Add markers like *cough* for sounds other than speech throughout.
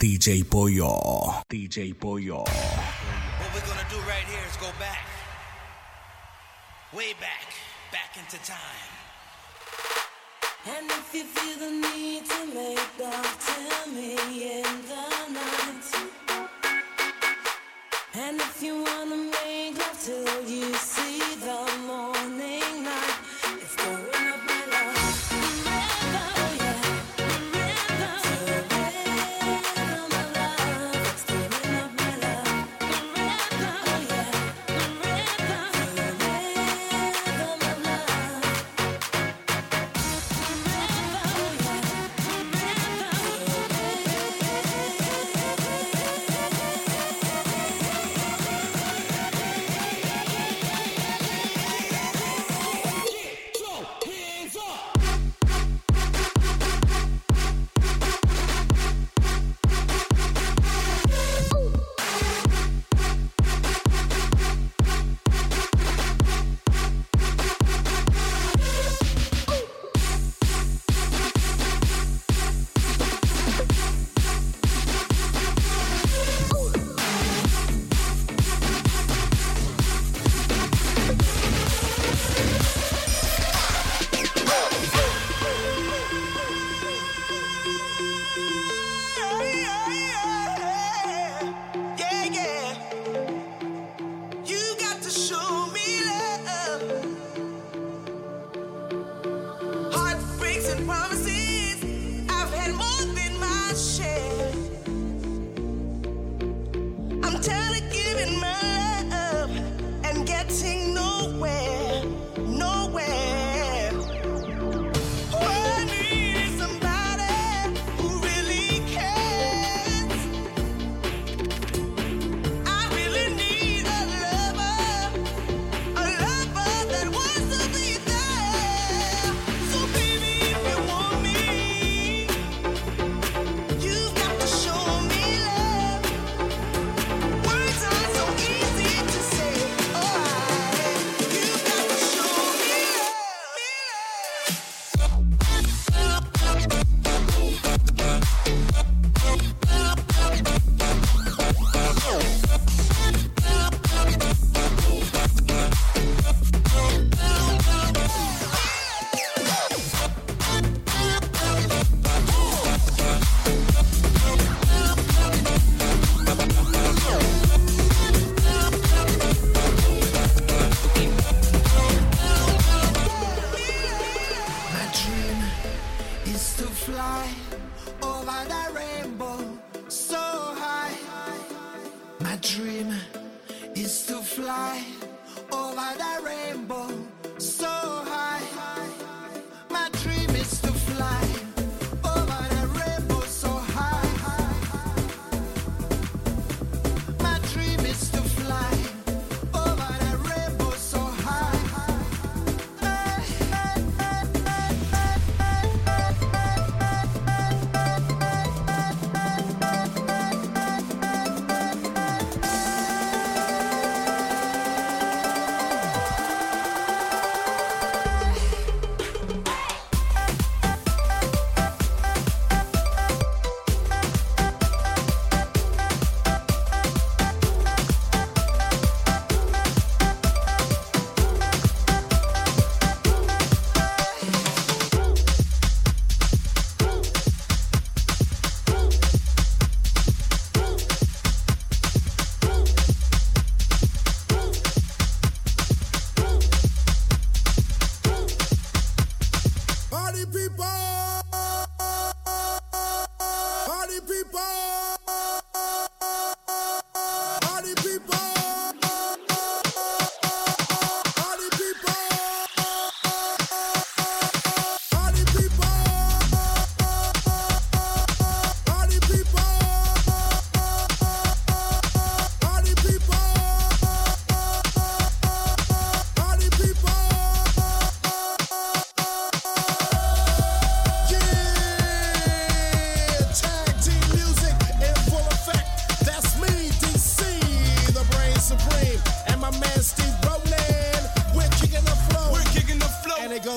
DJ Pollo. DJ Pollo. What we're gonna do right here is go back. Way back. Back into time. And if you feel the need to make love, tell me in the night. And if you wanna make love till you see the morning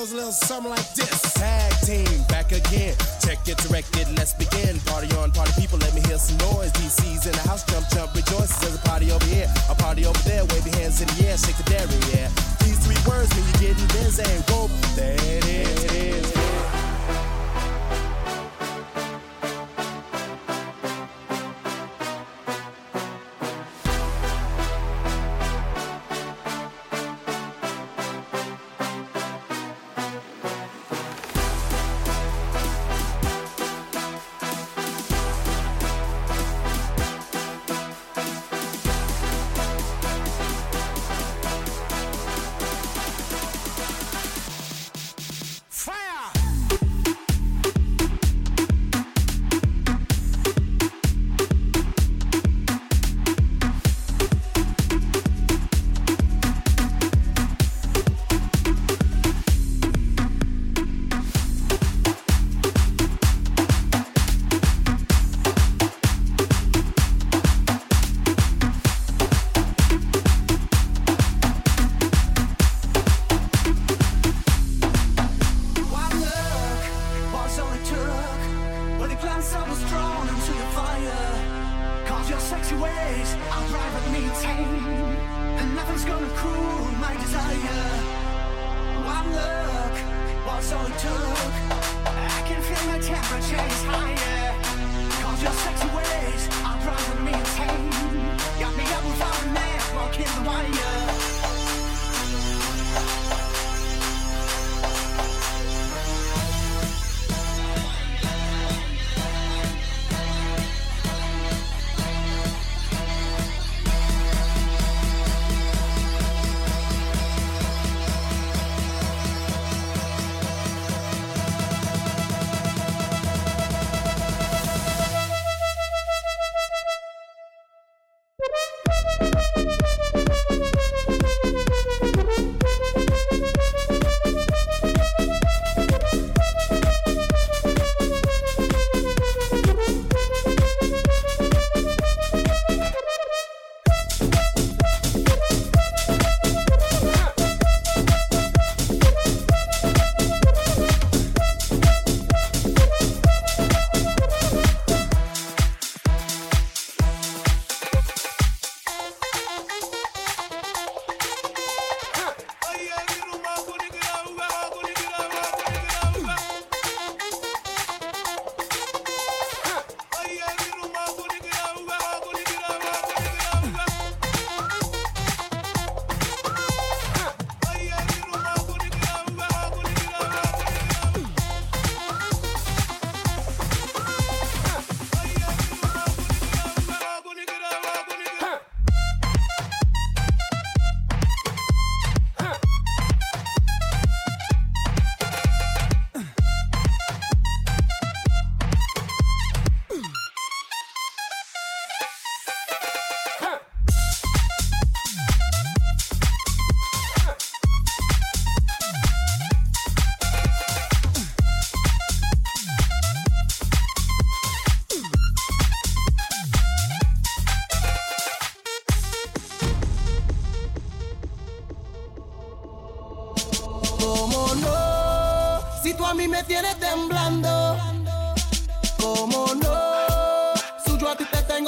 goes a little something like this. Tag team, back again. Check it, directed, let's begin. Party on, party people, let me hear some noise. DC's in the house, jump, jump, rejoice. There's a party over here, a party over there. Wave your hands in the air, shake the dairy, yeah. These three words mean you're getting busy. Whoa, there it is.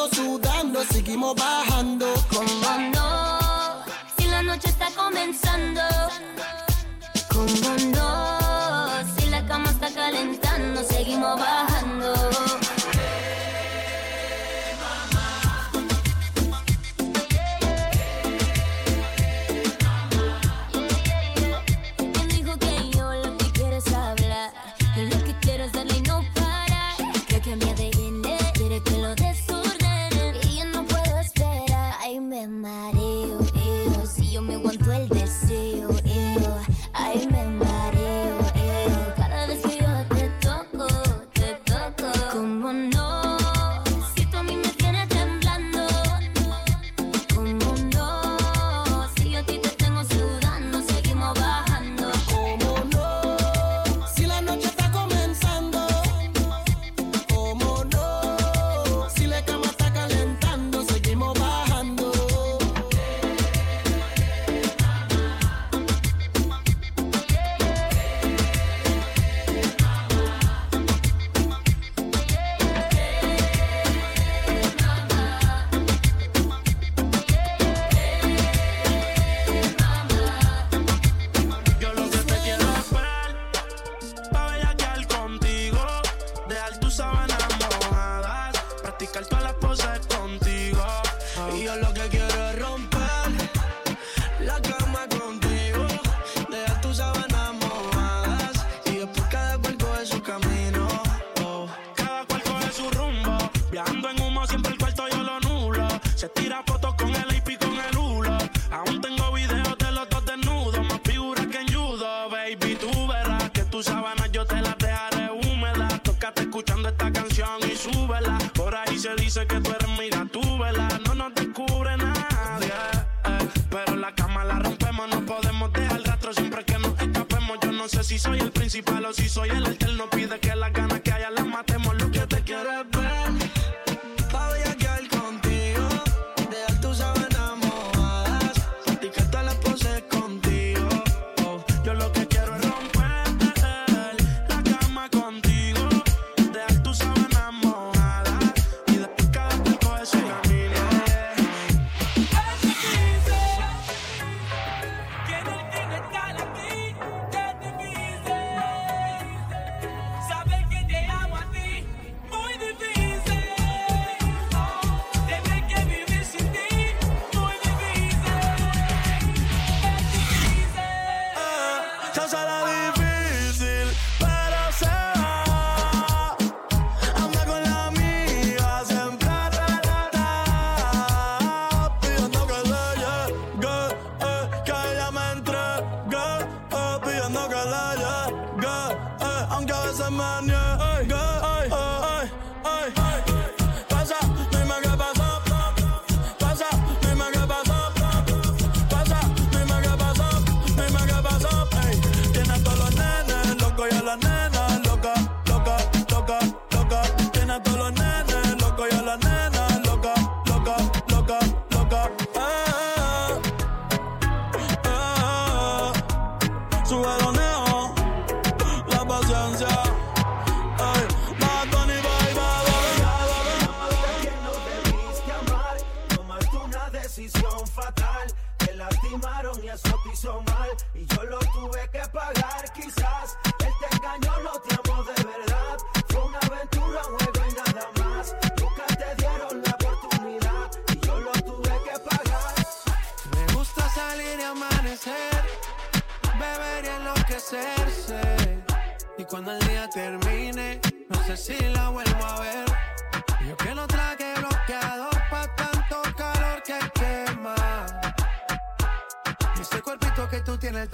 sudando, seguimos bajando. Como no, si la noche está comenzando.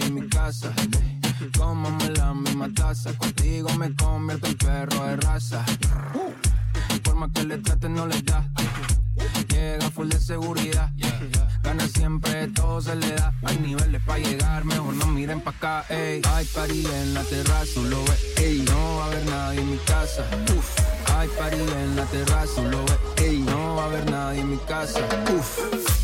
en mi casa. Cómame la misma taza, contigo me convierto en perro de raza. Por más que le traten, no le da. Llega full de seguridad. Gana siempre, todo se le da. Hay niveles para llegar, mejor no miren pa' acá, ey. Hay party en la terraza, lo ves, ey. No va a haber nadie en mi casa. Uf. Hay party en la terraza, lo ve. ey. No va a haber nadie en mi casa. Uf.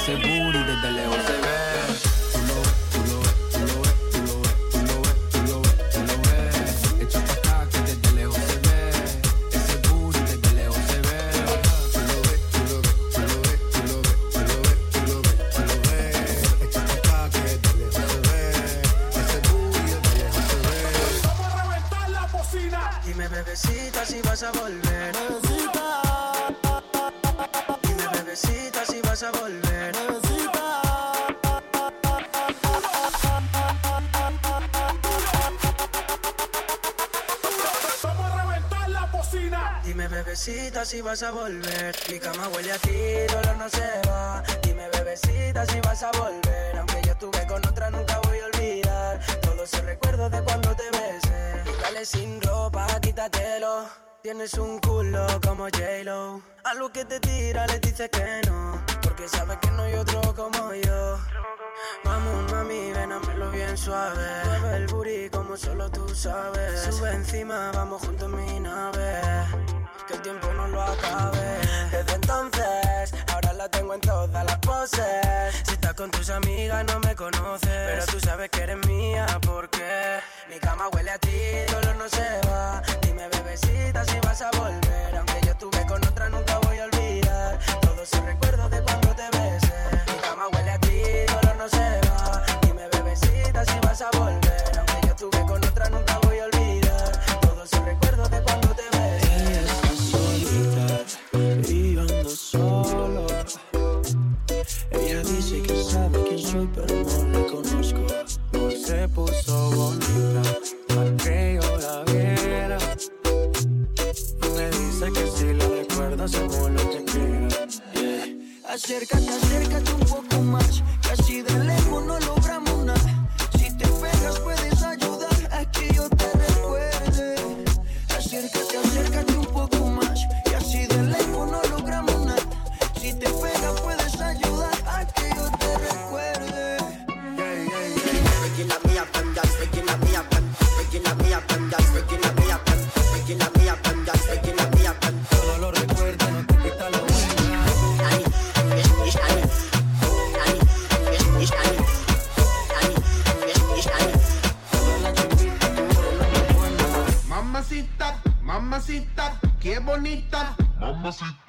ese boom. Mi cama huele a ti, dolor no se va. Dime, bebecita, si vas a volver. Aunque yo estuve con otra, nunca voy a olvidar. Todo ese recuerdo de cuando te besé. Dale sin ropa, quítatelo. Tienes un culo como J-Lo. A lo que te tira le dices que no. Porque sabes que no hay otro como yo. Vamos, mami, ven, a lo bien suave. Mueve el booty como solo tú sabes. Sube encima, vamos juntos en mi nave. Desde entonces, ahora la tengo en todas las poses. Si estás con tus amigas, no me conoces. Pero tú sabes que eres mía, porque mi cama huele a ti, dolor no se va. Dime, bebecita Mamacita, mamacita, qué bonita. Mamacita.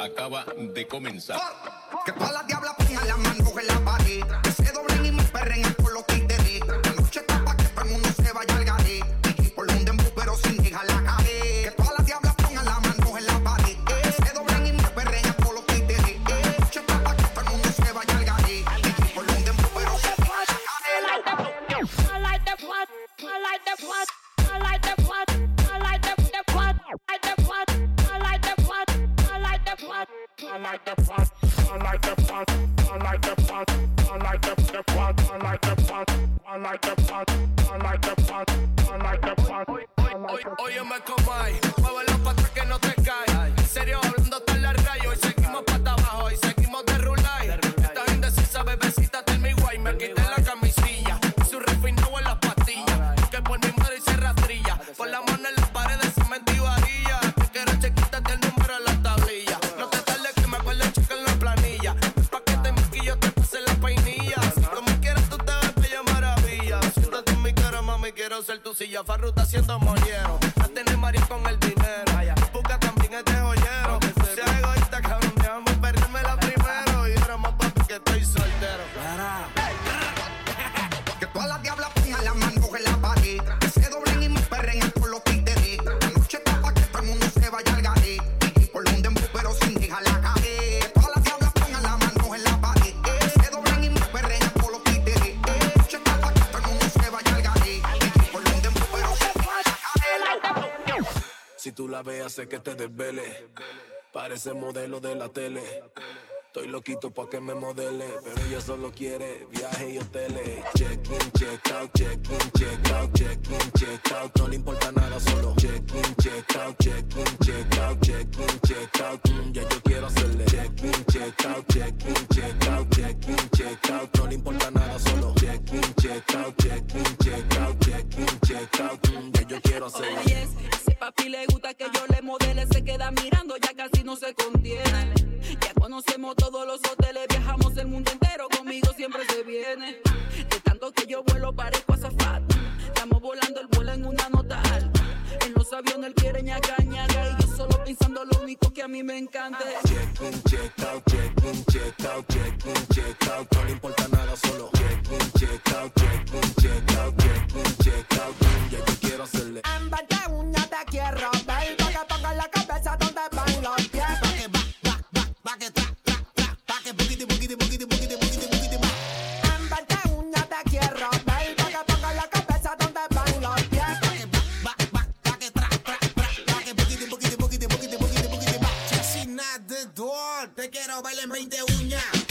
acaba de comenzar. Que todas las diablas the money. te desveles. Parece modelo de la tele. Estoy loquito pa' que me modele, pero ella solo quiere viaje y hoteles. Check in, check out, check in, check out, check in, check out. No le importa nada, solo check in, check out, check in, check out, check in, check out. Mm, ya yo quiero hacerle check in, check out, check in, check out, check in, check out. No le importa nada, solo check in, check out, check in, check out, check in, check out. Mm, ya yo quiero hacerle. Oh, yes. Ese papi le gusta que yo le modele, se queda mirando, ya casi no se contiene. Conocemos todos los hoteles, viajamos el mundo entero, conmigo siempre se viene. De tanto que yo vuelo parezco azafata. Estamos volando el vuelo en una nota alta. En los aviones él quiere ñaca, ñaca, Y yo solo pensando lo único que a mí me encanta Check in, check out, check in, check out, check in, check out No le importa nada, solo Check in, check out, check in, check out, check bailen 20 uñas.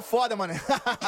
foda, mano. *laughs*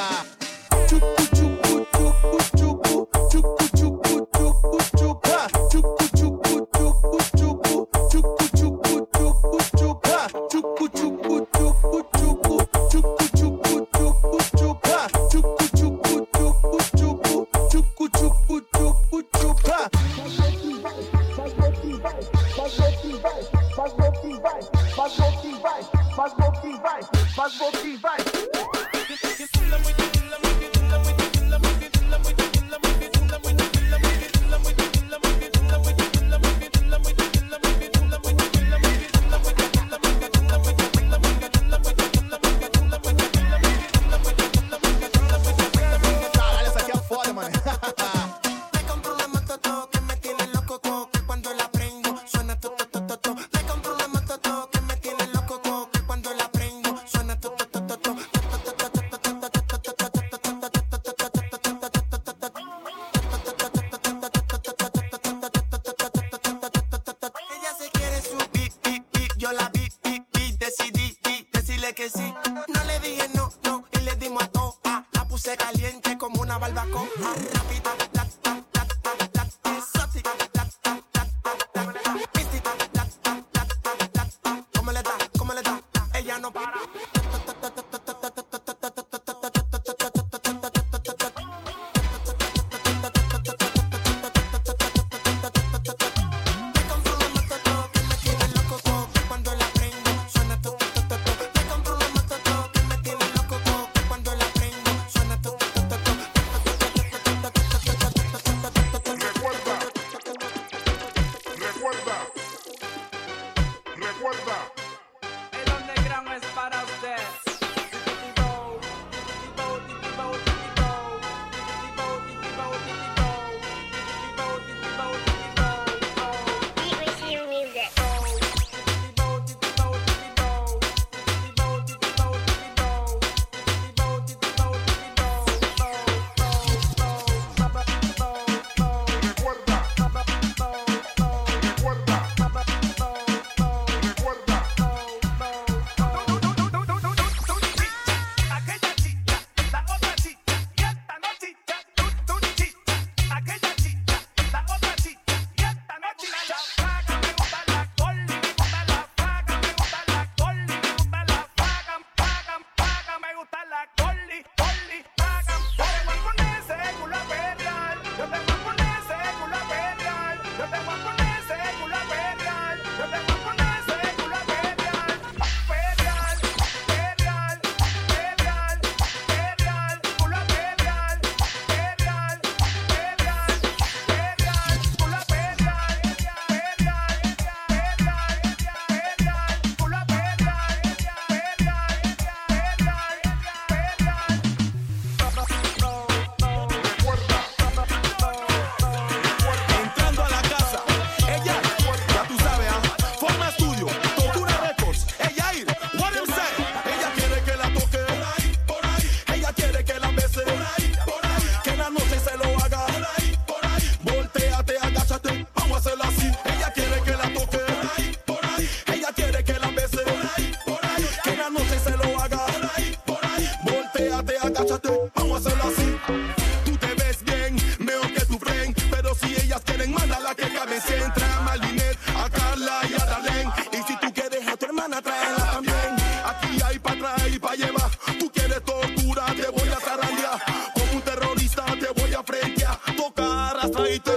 não para.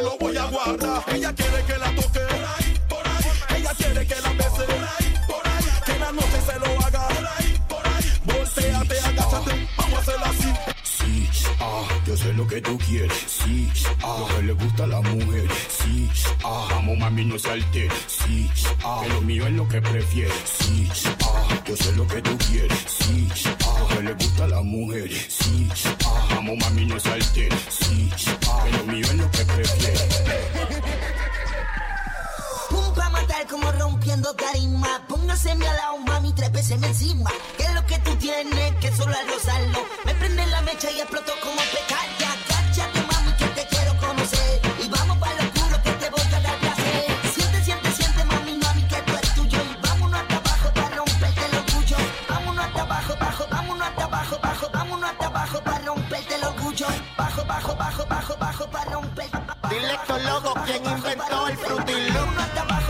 lo voy a guardar. Ella quiere que la toque. Ahí, por ahí. Ella quiere que la bese. Por ahí, por ahí. Que la noche se lo haga. Por ahí, por ahí. Agáchate. Vamos a hacerla así. Sí, ah, yo sé lo que tú quieres. Sí, ah, que le gusta a la mujer. Sí, ah, vamos mami, no salte. Sí, ah, lo mío es lo que prefieres. Sí, ah, yo sé lo que tú quieres. Sí, ah, que le gusta a la mujer. Sí, ah, vamos mami no salte. Sí, pero mío es lo que prefiere. Pum pa' matar como rompiendo carisma. Póngase mi lado, oh, mami, trépeseme encima. ¿Qué es lo que tú tienes que solo al rozarlo? Me prende la mecha y exploto como petal. Quién inventó el Fruity Loop.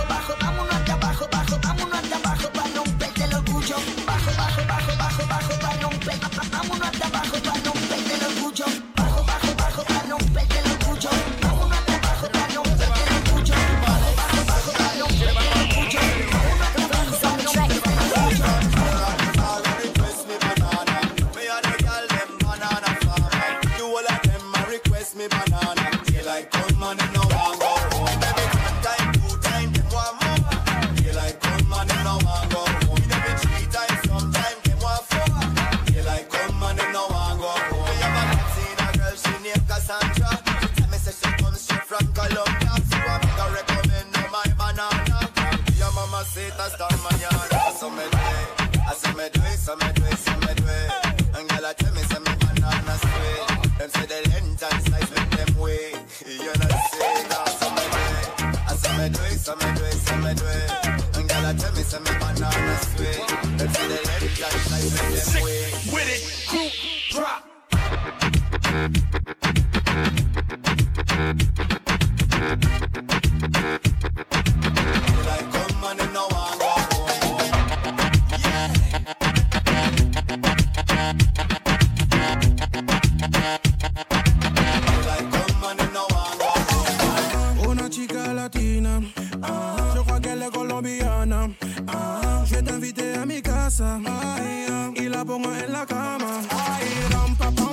mama. I am papa.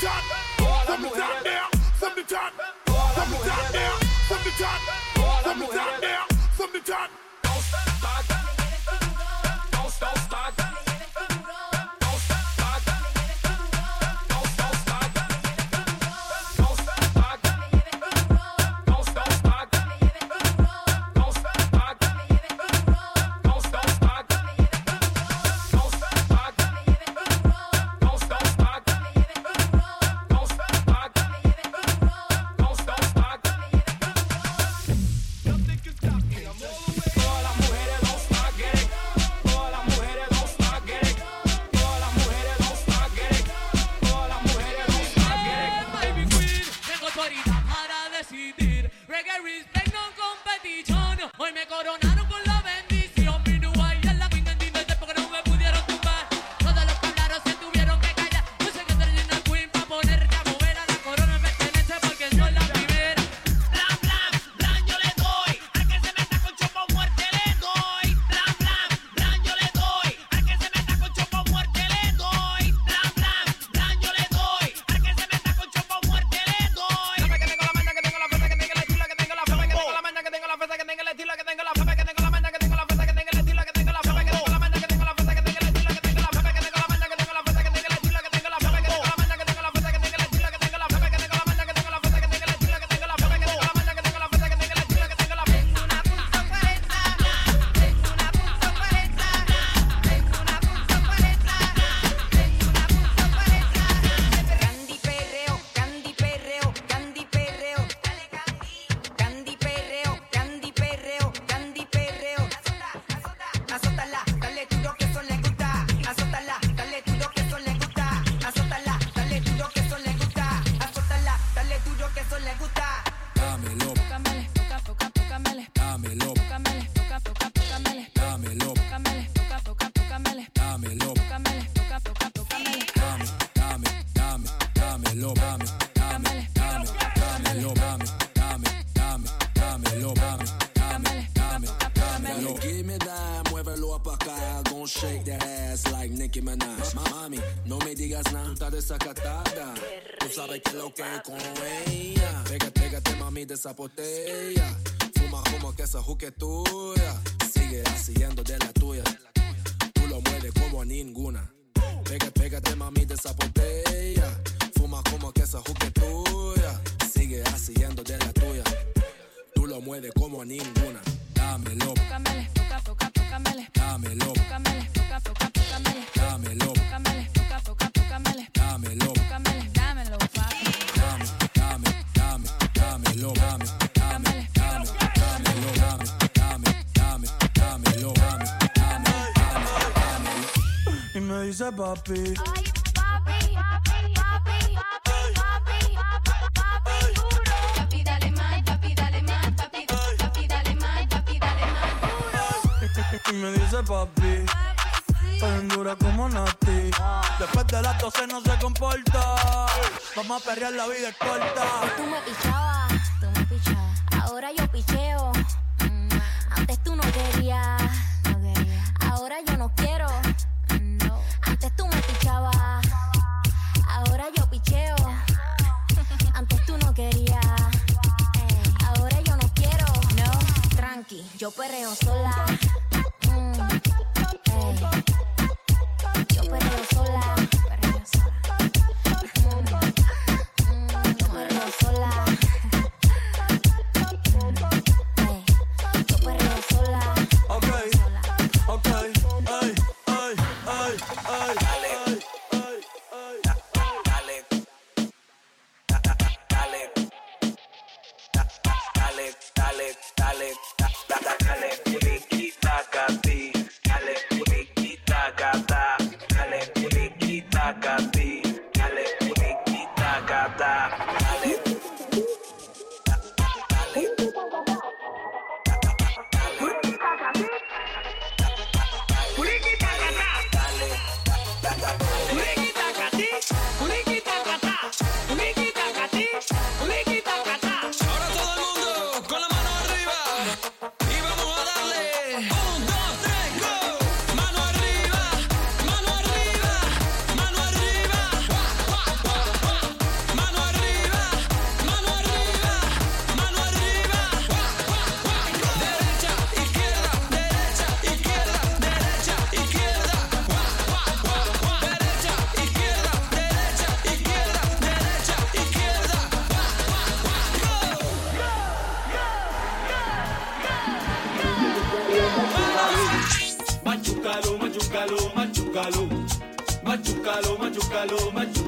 the top, from the top down, from the top, from the top down, from the top. Botella. Fuma como que esa juque tuya. Sigue siguiendo de la tuya. Tú lo mueves como a ninguna. Pégate, pégate, mami, de. Fuma como que esa juque tuya. Sigue siguiendo de la tuya. Tú lo mueves como a ninguna. Dámelo, Tócamele, toca, toca, tócamele. dámelo, Tócamele, toca, toca, tócamele. dámelo, Tócamele, toca, toca, tócamele. dámelo. Tócamele, me dice papi. Papi, dale más, papi, dale más, papi, papi, dale más, papi, dale más. Y me dice papi. Tan dura como Nati. Después de las 12 no se comporta. Vamos a perrear, la vida es corta. Tú me pichabas, tú me pichabas. Ahora yo picheo. Mm, Antes tú no querías. Yo perreo sola. galoo machu.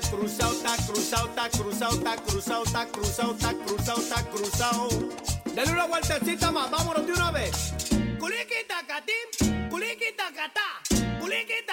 Cruzado, está cruzado, está cruzado, está cruzado, está cruzado, está cruzado, está cruzado. Dale una vueltecita más, vámonos de una vez. Kuliki takati, kuliki takata, kuliki